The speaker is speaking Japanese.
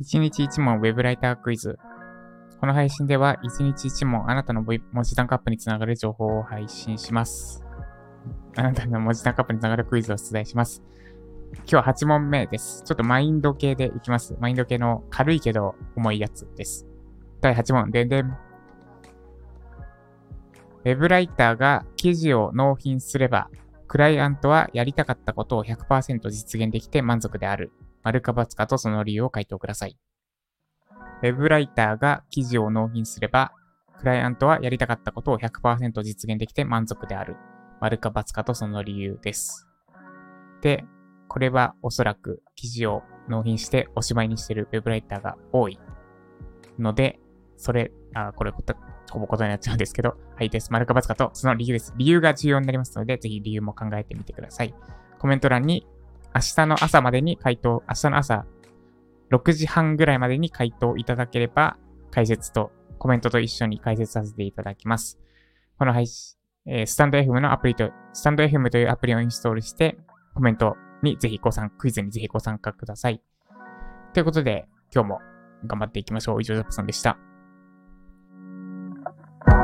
1日1問ウェブライタークイズ。この配信では1日1問あなたの文字単価アップにつながる情報を配信します。あなたの文字単価アップにつながるクイズを出題します。今日は8問目です。ちょっとマインド系でいきます。マインド系の軽いけど重いやつです。第8問、でんでん。ウェブライターが記事を納品すれば、クライアントはやりたかったことを100%実現できて満足である。丸か×かとその理由を回答ください。ウェブライターが記事を納品すれば、クライアントはやりたかったことを100%実現できて満足である。丸か×かとその理由です。で、これはおそらく記事を納品しておしまいにしてるウェブライターが多いので、それ、あ、これほぼ答えになっちゃうんですけど、はいです。丸か×かとその理由です。理由が重要になりますので、ぜひ理由も考えてみてください。コメント欄に明日の朝までに回答、明日の朝6時半ぐらいまでに回答いただければ、解説とコメントと一緒に解説させていただきます。この配信、えー、スタンド FM のアプリと、スタンド FM というアプリをインストールして、コメントにぜひご参加、クイズにぜひご参加ください。ということで、今日も頑張っていきましょう。以上、ジャップさんでした。Thank you.